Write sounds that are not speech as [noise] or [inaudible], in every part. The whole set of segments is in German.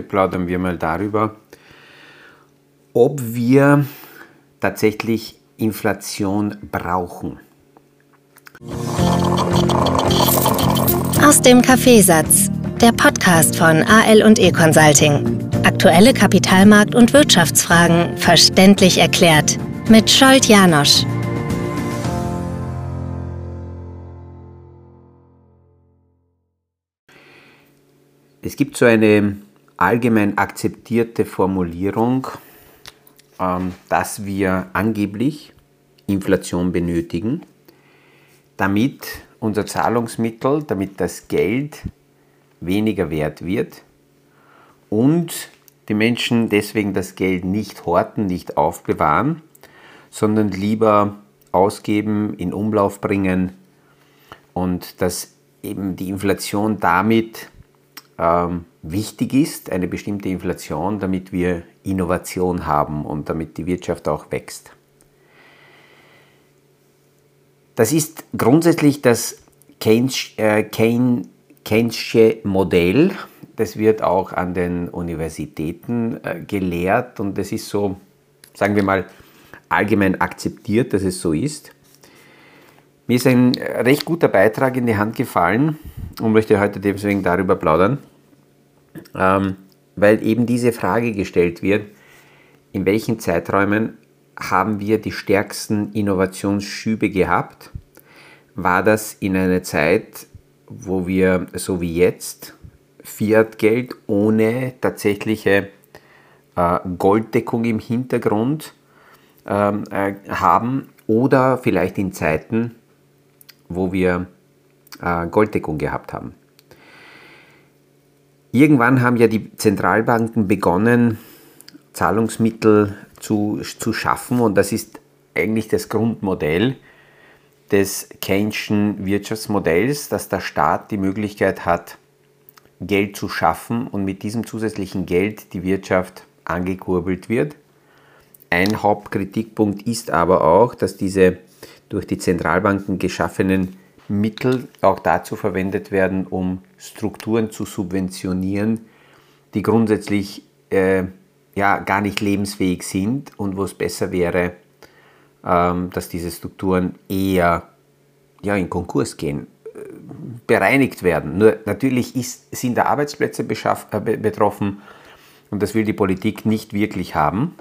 Heute plaudern wir mal darüber, ob wir tatsächlich Inflation brauchen. Aus dem Kaffeesatz, der Podcast von AL und E Consulting. Aktuelle Kapitalmarkt- und Wirtschaftsfragen verständlich erklärt mit Scholt Janosch. Es gibt so eine allgemein akzeptierte Formulierung, ähm, dass wir angeblich Inflation benötigen, damit unser Zahlungsmittel, damit das Geld weniger wert wird und die Menschen deswegen das Geld nicht horten, nicht aufbewahren, sondern lieber ausgeben, in Umlauf bringen und dass eben die Inflation damit ähm, wichtig ist, eine bestimmte Inflation, damit wir Innovation haben und damit die Wirtschaft auch wächst. Das ist grundsätzlich das Keynes, äh, Keynesche Modell. Das wird auch an den Universitäten äh, gelehrt und das ist so, sagen wir mal, allgemein akzeptiert, dass es so ist. Mir ist ein recht guter Beitrag in die Hand gefallen und möchte heute deswegen darüber plaudern ähm, weil eben diese Frage gestellt wird, in welchen Zeiträumen haben wir die stärksten Innovationsschübe gehabt? War das in einer Zeit, wo wir so wie jetzt Fiat-Geld ohne tatsächliche äh, Golddeckung im Hintergrund ähm, äh, haben oder vielleicht in Zeiten, wo wir äh, Golddeckung gehabt haben? Irgendwann haben ja die Zentralbanken begonnen, Zahlungsmittel zu, zu schaffen und das ist eigentlich das Grundmodell des Keynes'schen Wirtschaftsmodells, dass der Staat die Möglichkeit hat, Geld zu schaffen und mit diesem zusätzlichen Geld die Wirtschaft angekurbelt wird. Ein Hauptkritikpunkt ist aber auch, dass diese durch die Zentralbanken geschaffenen Mittel auch dazu verwendet werden, um Strukturen zu subventionieren, die grundsätzlich äh, ja, gar nicht lebensfähig sind und wo es besser wäre, ähm, dass diese Strukturen eher ja, in Konkurs gehen, äh, bereinigt werden. Nur natürlich ist, sind da Arbeitsplätze äh, betroffen und das will die Politik nicht wirklich haben.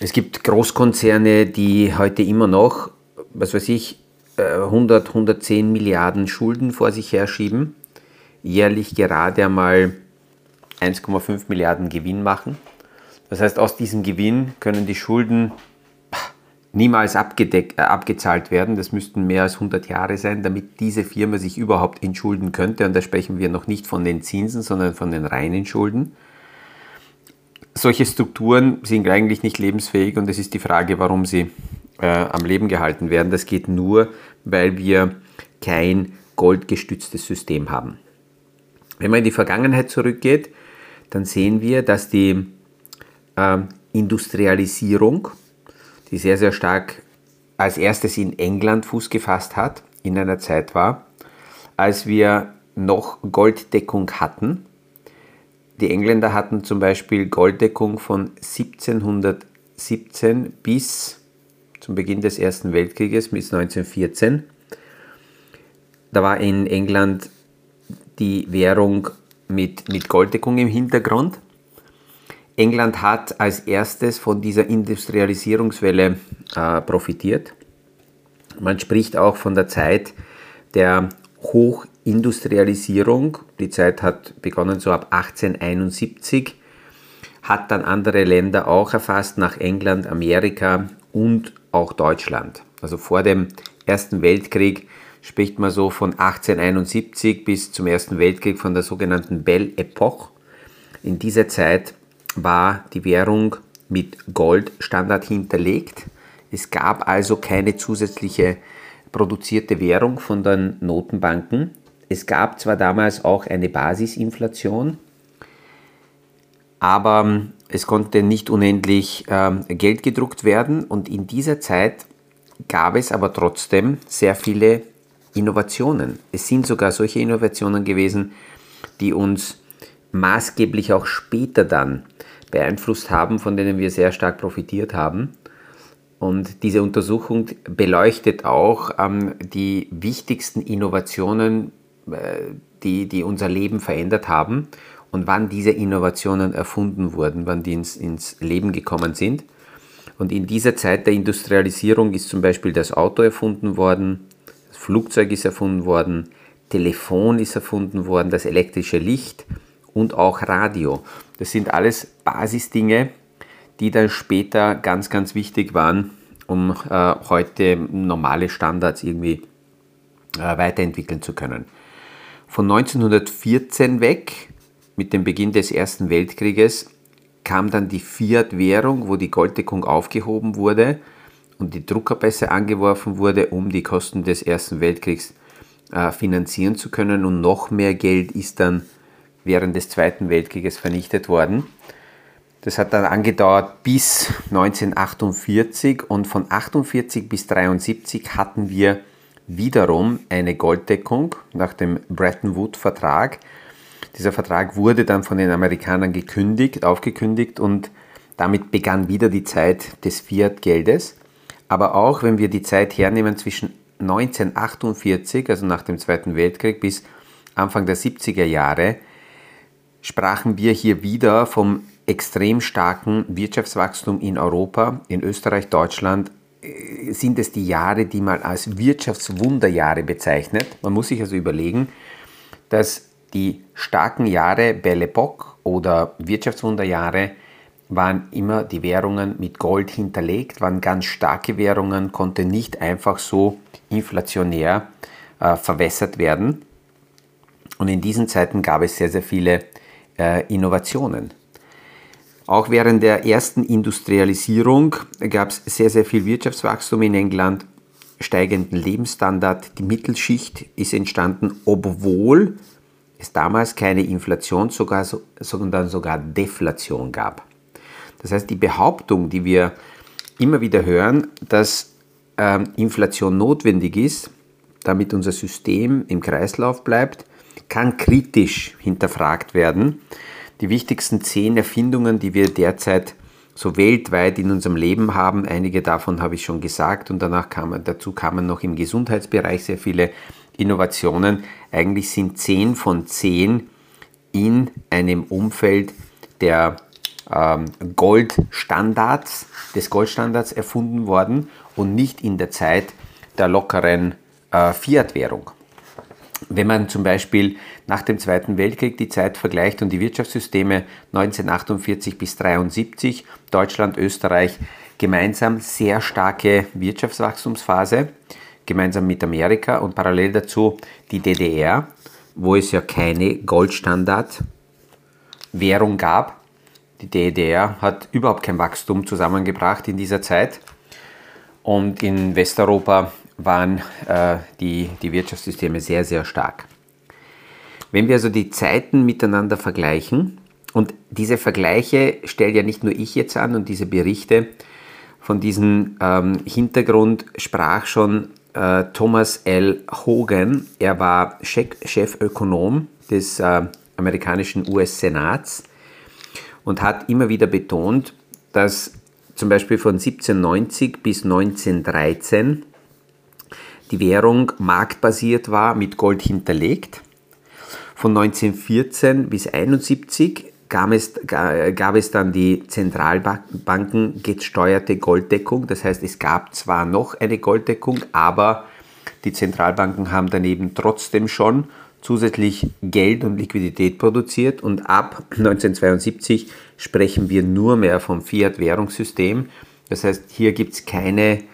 Es gibt Großkonzerne, die heute immer noch, was weiß ich, 100, äh, 110 Milliarden Schulden vor sich herschieben, jährlich gerade einmal 1,5 Milliarden Gewinn machen. Das heißt, aus diesem Gewinn können die Schulden niemals abgedeckt, äh, abgezahlt werden. Das müssten mehr als 100 Jahre sein, damit diese Firma sich überhaupt entschulden könnte. Und da sprechen wir noch nicht von den Zinsen, sondern von den reinen Schulden. Solche Strukturen sind eigentlich nicht lebensfähig und es ist die Frage, warum sie äh, am Leben gehalten werden. Das geht nur, weil wir kein goldgestütztes System haben. Wenn man in die Vergangenheit zurückgeht, dann sehen wir, dass die äh, Industrialisierung, die sehr, sehr stark als erstes in England Fuß gefasst hat, in einer Zeit war, als wir noch Golddeckung hatten. Die Engländer hatten zum Beispiel Golddeckung von 1717 bis zum Beginn des Ersten Weltkrieges bis 1914. Da war in England die Währung mit, mit Golddeckung im Hintergrund. England hat als erstes von dieser Industrialisierungswelle äh, profitiert. Man spricht auch von der Zeit der Hochindustrialisierung. Die Zeit hat begonnen so ab 1871, hat dann andere Länder auch erfasst, nach England, Amerika und auch Deutschland. Also vor dem Ersten Weltkrieg spricht man so von 1871 bis zum Ersten Weltkrieg von der sogenannten Belle Epoche. In dieser Zeit war die Währung mit Goldstandard hinterlegt. Es gab also keine zusätzliche produzierte Währung von den Notenbanken. Es gab zwar damals auch eine Basisinflation, aber es konnte nicht unendlich ähm, Geld gedruckt werden und in dieser Zeit gab es aber trotzdem sehr viele Innovationen. Es sind sogar solche Innovationen gewesen, die uns maßgeblich auch später dann beeinflusst haben, von denen wir sehr stark profitiert haben. Und diese Untersuchung beleuchtet auch ähm, die wichtigsten Innovationen, äh, die, die unser Leben verändert haben und wann diese Innovationen erfunden wurden, wann die ins, ins Leben gekommen sind. Und in dieser Zeit der Industrialisierung ist zum Beispiel das Auto erfunden worden, das Flugzeug ist erfunden worden, Telefon ist erfunden worden, das elektrische Licht und auch Radio. Das sind alles Basisdinge, die dann später ganz, ganz wichtig waren, um äh, heute normale Standards irgendwie äh, weiterentwickeln zu können. Von 1914 weg, mit dem Beginn des Ersten Weltkrieges, kam dann die Fiat-Währung, wo die Golddeckung aufgehoben wurde und die Druckerpässe angeworfen wurde, um die Kosten des Ersten Weltkriegs äh, finanzieren zu können. Und noch mehr Geld ist dann während des Zweiten Weltkrieges vernichtet worden. Das hat dann angedauert bis 1948 und von 1948 bis 1973 hatten wir wiederum eine Golddeckung nach dem Bretton Woods-Vertrag. Dieser Vertrag wurde dann von den Amerikanern gekündigt, aufgekündigt und damit begann wieder die Zeit des Fiat-Geldes. Aber auch wenn wir die Zeit hernehmen zwischen 1948, also nach dem Zweiten Weltkrieg, bis Anfang der 70er Jahre, sprachen wir hier wieder vom extrem starken Wirtschaftswachstum in Europa, in Österreich, Deutschland, sind es die Jahre, die man als Wirtschaftswunderjahre bezeichnet. Man muss sich also überlegen, dass die starken Jahre Belle Époque oder Wirtschaftswunderjahre waren immer die Währungen mit Gold hinterlegt, waren ganz starke Währungen, konnte nicht einfach so inflationär äh, verwässert werden. Und in diesen Zeiten gab es sehr, sehr viele äh, Innovationen. Auch während der ersten Industrialisierung gab es sehr, sehr viel Wirtschaftswachstum in England, steigenden Lebensstandard, die Mittelschicht ist entstanden, obwohl es damals keine Inflation, sogar, sondern sogar Deflation gab. Das heißt, die Behauptung, die wir immer wieder hören, dass ähm, Inflation notwendig ist, damit unser System im Kreislauf bleibt, kann kritisch hinterfragt werden. Die wichtigsten zehn Erfindungen, die wir derzeit so weltweit in unserem Leben haben, einige davon habe ich schon gesagt und danach kamen, dazu kamen noch im Gesundheitsbereich sehr viele Innovationen. Eigentlich sind zehn von zehn in einem Umfeld der ähm, Goldstandards, des Goldstandards erfunden worden und nicht in der Zeit der lockeren äh, Fiat-Währung. Wenn man zum Beispiel nach dem Zweiten Weltkrieg die Zeit vergleicht und die Wirtschaftssysteme 1948 bis 1973, Deutschland, Österreich, gemeinsam sehr starke Wirtschaftswachstumsphase, gemeinsam mit Amerika und parallel dazu die DDR, wo es ja keine Goldstandard-Währung gab. Die DDR hat überhaupt kein Wachstum zusammengebracht in dieser Zeit. Und in Westeuropa waren äh, die, die Wirtschaftssysteme sehr, sehr stark. Wenn wir also die Zeiten miteinander vergleichen, und diese Vergleiche stellt ja nicht nur ich jetzt an und diese Berichte, von diesem ähm, Hintergrund sprach schon äh, Thomas L. Hogan. Er war Chefökonom des äh, amerikanischen US-Senats und hat immer wieder betont, dass zum Beispiel von 1790 bis 1913 die Währung marktbasiert war, mit Gold hinterlegt. Von 1914 bis 1971 gab es, gab es dann die Zentralbanken gesteuerte Golddeckung. Das heißt, es gab zwar noch eine Golddeckung, aber die Zentralbanken haben daneben trotzdem schon zusätzlich Geld und Liquidität produziert und ab 1972 sprechen wir nur mehr vom Fiat-Währungssystem. Das heißt, hier gibt es keine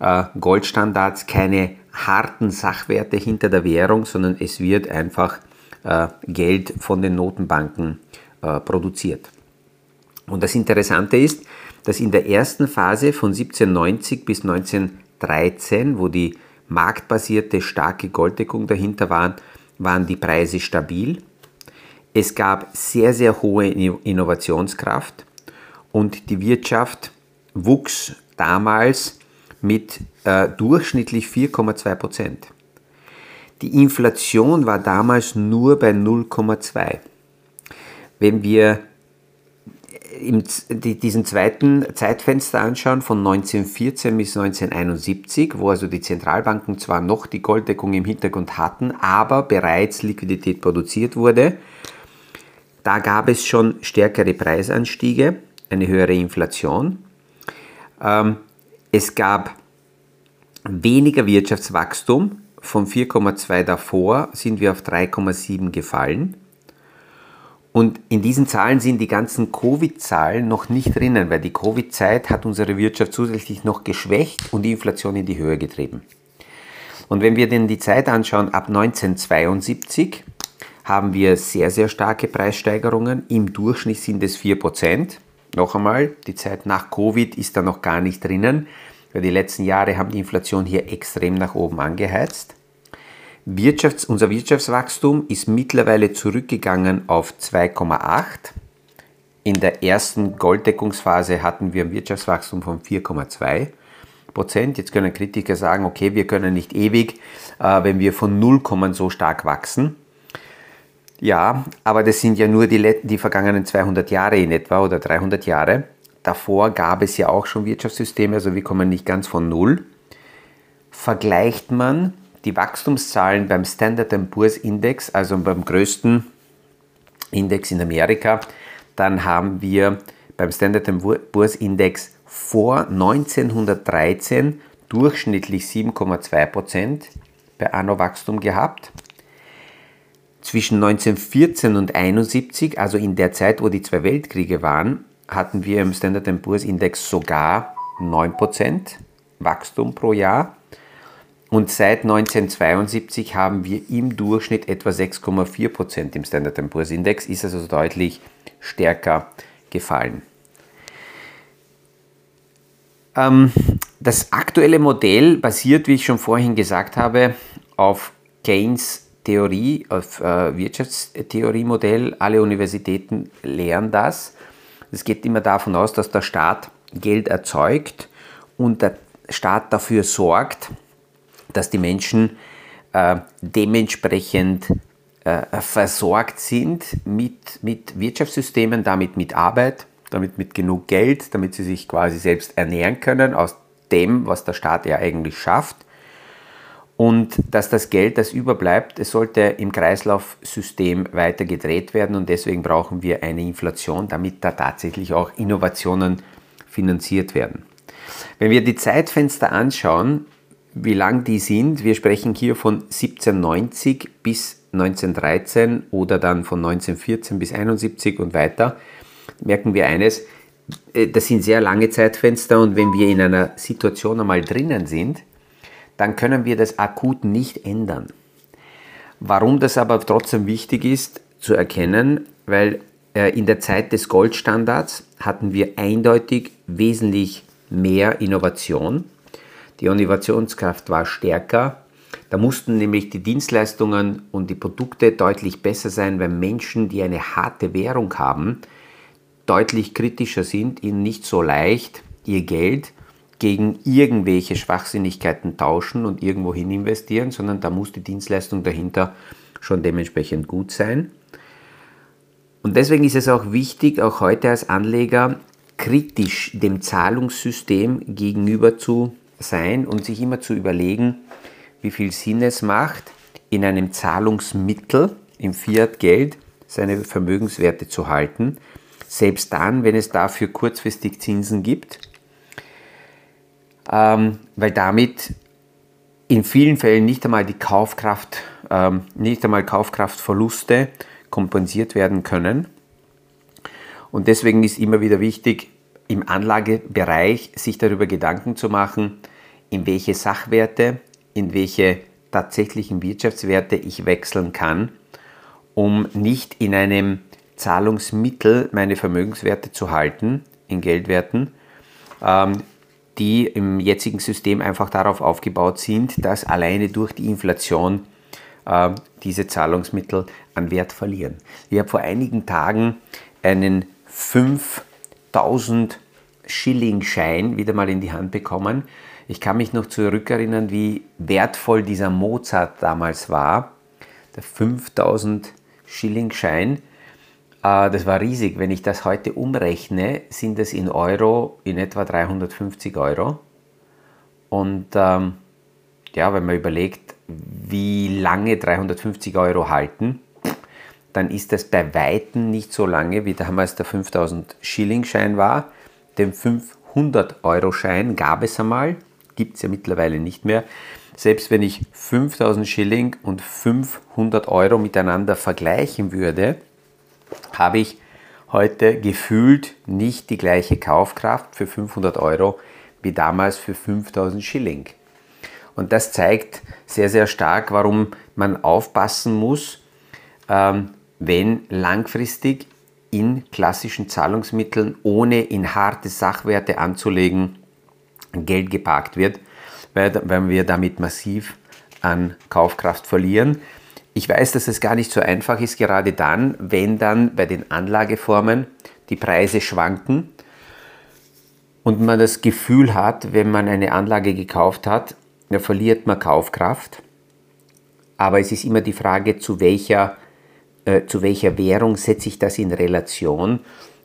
äh, Goldstandards, keine harten Sachwerte hinter der Währung, sondern es wird einfach äh, Geld von den Notenbanken äh, produziert. Und das Interessante ist, dass in der ersten Phase von 1790 bis 1913, wo die marktbasierte starke Golddeckung dahinter war, waren die Preise stabil. Es gab sehr, sehr hohe Innovationskraft und die Wirtschaft wuchs damals mit äh, durchschnittlich 4,2 Prozent. Die Inflation war damals nur bei 0,2. Wenn wir im, die, diesen zweiten Zeitfenster anschauen von 1914 bis 1971, wo also die Zentralbanken zwar noch die Golddeckung im Hintergrund hatten, aber bereits Liquidität produziert wurde, da gab es schon stärkere Preisanstiege, eine höhere Inflation. Ähm, es gab weniger Wirtschaftswachstum. Von 4,2 davor sind wir auf 3,7 gefallen. Und in diesen Zahlen sind die ganzen Covid-Zahlen noch nicht drinnen, weil die Covid-Zeit hat unsere Wirtschaft zusätzlich noch geschwächt und die Inflation in die Höhe getrieben. Und wenn wir denn die Zeit anschauen, ab 1972 haben wir sehr, sehr starke Preissteigerungen. Im Durchschnitt sind es 4%. Noch einmal, die Zeit nach Covid ist da noch gar nicht drinnen, weil die letzten Jahre haben die Inflation hier extrem nach oben angeheizt. Wirtschafts-, unser Wirtschaftswachstum ist mittlerweile zurückgegangen auf 2,8. In der ersten Golddeckungsphase hatten wir ein Wirtschaftswachstum von 4,2 Prozent. Jetzt können Kritiker sagen, okay, wir können nicht ewig, äh, wenn wir von Null kommen, so stark wachsen. Ja, aber das sind ja nur die, die vergangenen 200 Jahre in etwa oder 300 Jahre. Davor gab es ja auch schon Wirtschaftssysteme, also wir kommen nicht ganz von Null. Vergleicht man die Wachstumszahlen beim Standard Poor's Index, also beim größten Index in Amerika, dann haben wir beim Standard Poor's Index vor 1913 durchschnittlich 7,2% bei Anno Wachstum gehabt. Zwischen 1914 und 1971, also in der Zeit, wo die zwei Weltkriege waren, hatten wir im Standard Poor's Index sogar 9% Wachstum pro Jahr. Und seit 1972 haben wir im Durchschnitt etwa 6,4 Prozent im Standard Poor's Index, ist also deutlich stärker gefallen. Ähm, das aktuelle Modell basiert, wie ich schon vorhin gesagt habe, auf Keynes Theorie, auf äh, Wirtschaftstheorie-Modell. Alle Universitäten lehren das. Es geht immer davon aus, dass der Staat Geld erzeugt und der Staat dafür sorgt, dass die Menschen äh, dementsprechend äh, versorgt sind mit, mit Wirtschaftssystemen, damit mit Arbeit, damit mit genug Geld, damit sie sich quasi selbst ernähren können aus dem, was der Staat ja eigentlich schafft. Und dass das Geld, das überbleibt, es sollte im Kreislaufsystem weiter gedreht werden und deswegen brauchen wir eine Inflation, damit da tatsächlich auch Innovationen finanziert werden. Wenn wir die Zeitfenster anschauen, wie lang die sind. Wir sprechen hier von 1790 bis 1913 oder dann von 1914 bis 71 und weiter. Merken wir eines, äh, das sind sehr lange Zeitfenster und wenn wir in einer Situation einmal drinnen sind, dann können wir das akut nicht ändern. Warum das aber trotzdem wichtig ist zu erkennen, weil äh, in der Zeit des Goldstandards hatten wir eindeutig wesentlich mehr Innovation die Innovationskraft war stärker. Da mussten nämlich die Dienstleistungen und die Produkte deutlich besser sein, weil Menschen, die eine harte Währung haben, deutlich kritischer sind, ihnen nicht so leicht ihr Geld gegen irgendwelche Schwachsinnigkeiten tauschen und irgendwohin investieren, sondern da muss die Dienstleistung dahinter schon dementsprechend gut sein. Und deswegen ist es auch wichtig, auch heute als Anleger kritisch dem Zahlungssystem gegenüber zu sein und sich immer zu überlegen, wie viel Sinn es macht, in einem Zahlungsmittel, im Fiat-Geld, seine Vermögenswerte zu halten, selbst dann, wenn es dafür kurzfristig Zinsen gibt, ähm, weil damit in vielen Fällen nicht einmal die Kaufkraft, ähm, nicht einmal Kaufkraftverluste kompensiert werden können. Und deswegen ist immer wieder wichtig, im Anlagebereich sich darüber Gedanken zu machen, in welche Sachwerte, in welche tatsächlichen Wirtschaftswerte ich wechseln kann, um nicht in einem Zahlungsmittel meine Vermögenswerte zu halten, in Geldwerten, ähm, die im jetzigen System einfach darauf aufgebaut sind, dass alleine durch die Inflation äh, diese Zahlungsmittel an Wert verlieren. Ich habe vor einigen Tagen einen 5000 Schilling-Schein wieder mal in die Hand bekommen ich kann mich noch zurückerinnern, wie wertvoll dieser Mozart damals war, der 5000 Schilling-Schein. Äh, das war riesig. Wenn ich das heute umrechne, sind es in Euro in etwa 350 Euro. Und ähm, ja, wenn man überlegt, wie lange 350 Euro halten, dann ist das bei Weitem nicht so lange, wie damals der 5000 Schilling-Schein war. Den 500-Euro-Schein gab es einmal, gibt es ja mittlerweile nicht mehr. Selbst wenn ich 5000 Schilling und 500 Euro miteinander vergleichen würde, habe ich heute gefühlt nicht die gleiche Kaufkraft für 500 Euro wie damals für 5000 Schilling. Und das zeigt sehr, sehr stark, warum man aufpassen muss, ähm, wenn langfristig in klassischen Zahlungsmitteln, ohne in harte Sachwerte anzulegen, Geld geparkt wird, weil, wir damit massiv an Kaufkraft verlieren. Ich weiß, dass es gar nicht so einfach ist, gerade dann, wenn dann bei den Anlageformen die Preise schwanken und man das Gefühl hat, wenn man eine Anlage gekauft hat, da verliert man Kaufkraft. Aber es ist immer die Frage, zu welcher, äh, zu welcher Währung setze ich das in Relation.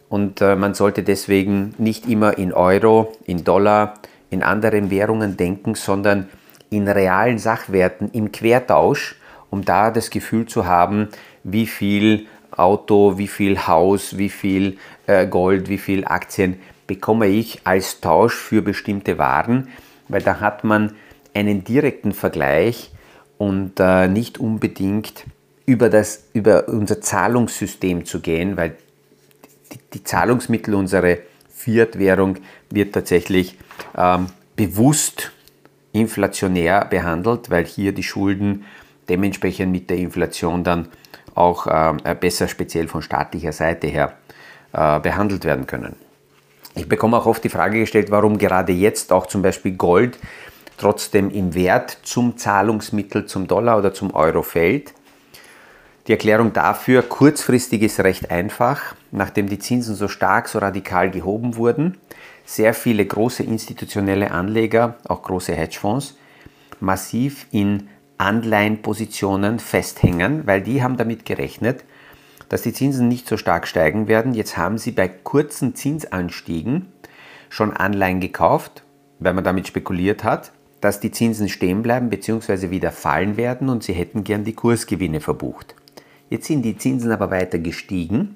Und äh, man sollte deswegen nicht immer in Euro, in Dollar, in anderen Währungen denken, sondern in realen Sachwerten, im Quertausch, um da das Gefühl zu haben, wie viel Auto, wie viel Haus, wie viel äh, Gold, wie viel Aktien bekomme ich als Tausch für bestimmte Waren, weil da hat man einen direkten Vergleich und äh, nicht unbedingt über, das, über unser Zahlungssystem zu gehen, weil die, die Zahlungsmittel, unsere Fiat-Währung wird tatsächlich ähm, bewusst inflationär behandelt, weil hier die Schulden dementsprechend mit der Inflation dann auch äh, besser speziell von staatlicher Seite her äh, behandelt werden können. Ich bekomme auch oft die Frage gestellt, warum gerade jetzt auch zum Beispiel Gold trotzdem im Wert zum Zahlungsmittel zum Dollar oder zum Euro fällt. Die Erklärung dafür, kurzfristig ist recht einfach, nachdem die Zinsen so stark, so radikal gehoben wurden, sehr viele große institutionelle Anleger, auch große Hedgefonds, massiv in Anleihenpositionen festhängen, weil die haben damit gerechnet, dass die Zinsen nicht so stark steigen werden. Jetzt haben sie bei kurzen Zinsanstiegen schon Anleihen gekauft, weil man damit spekuliert hat, dass die Zinsen stehen bleiben bzw. wieder fallen werden und sie hätten gern die Kursgewinne verbucht. Jetzt sind die Zinsen aber weiter gestiegen.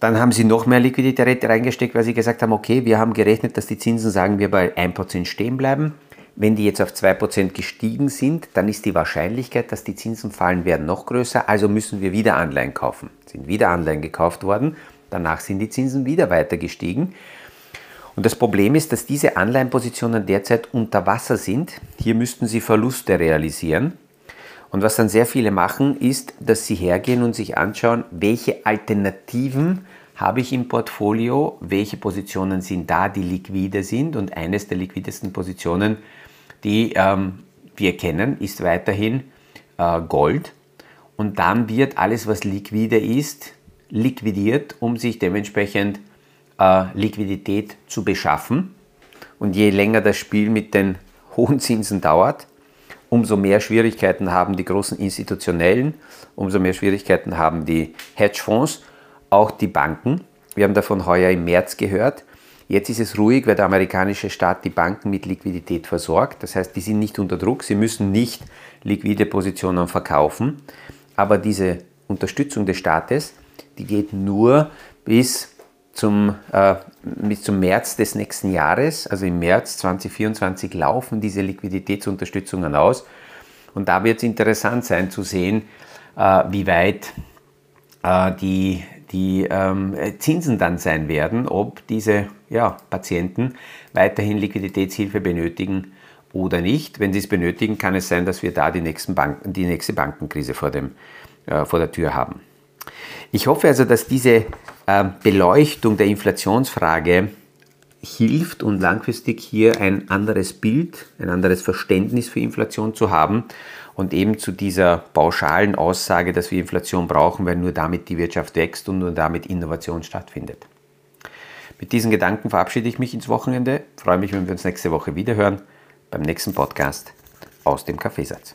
Dann haben sie noch mehr Liquidität reingesteckt, weil sie gesagt haben, okay, wir haben gerechnet, dass die Zinsen, sagen wir, bei 1% stehen bleiben. Wenn die jetzt auf 2% gestiegen sind, dann ist die Wahrscheinlichkeit, dass die Zinsen fallen werden, noch größer. Also müssen wir wieder Anleihen kaufen. Sind wieder Anleihen gekauft worden. Danach sind die Zinsen wieder weiter gestiegen. Und das Problem ist, dass diese Anleihenpositionen derzeit unter Wasser sind. Hier müssten sie Verluste realisieren. Und was dann sehr viele machen, ist, dass sie hergehen und sich anschauen, welche Alternativen habe ich im Portfolio, welche Positionen sind da, die liquide sind. Und eines der liquidesten Positionen die ähm, wir kennen, ist weiterhin äh, Gold. Und dann wird alles, was liquide ist, liquidiert, um sich dementsprechend äh, Liquidität zu beschaffen. Und je länger das Spiel mit den [laughs] hohen Zinsen dauert, umso mehr Schwierigkeiten haben die großen institutionellen, umso mehr Schwierigkeiten haben die Hedgefonds, auch die Banken. Wir haben davon heuer im März gehört, Jetzt ist es ruhig, weil der amerikanische Staat die Banken mit Liquidität versorgt. Das heißt, die sind nicht unter Druck, sie müssen nicht liquide Positionen verkaufen. Aber diese Unterstützung des Staates, die geht nur bis zum, äh, bis zum März des nächsten Jahres. Also im März 2024 laufen diese Liquiditätsunterstützungen aus. Und da wird es interessant sein zu sehen, äh, wie weit äh, die die ähm, Zinsen dann sein werden, ob diese ja, Patienten weiterhin Liquiditätshilfe benötigen oder nicht. Wenn sie es benötigen, kann es sein, dass wir da die, nächsten Banken, die nächste Bankenkrise vor, dem, äh, vor der Tür haben. Ich hoffe also, dass diese äh, Beleuchtung der Inflationsfrage hilft und langfristig hier ein anderes Bild, ein anderes Verständnis für Inflation zu haben und eben zu dieser pauschalen Aussage, dass wir Inflation brauchen, weil nur damit die Wirtschaft wächst und nur damit Innovation stattfindet. Mit diesen Gedanken verabschiede ich mich ins Wochenende, freue mich, wenn wir uns nächste Woche wiederhören beim nächsten Podcast aus dem Kaffeesatz.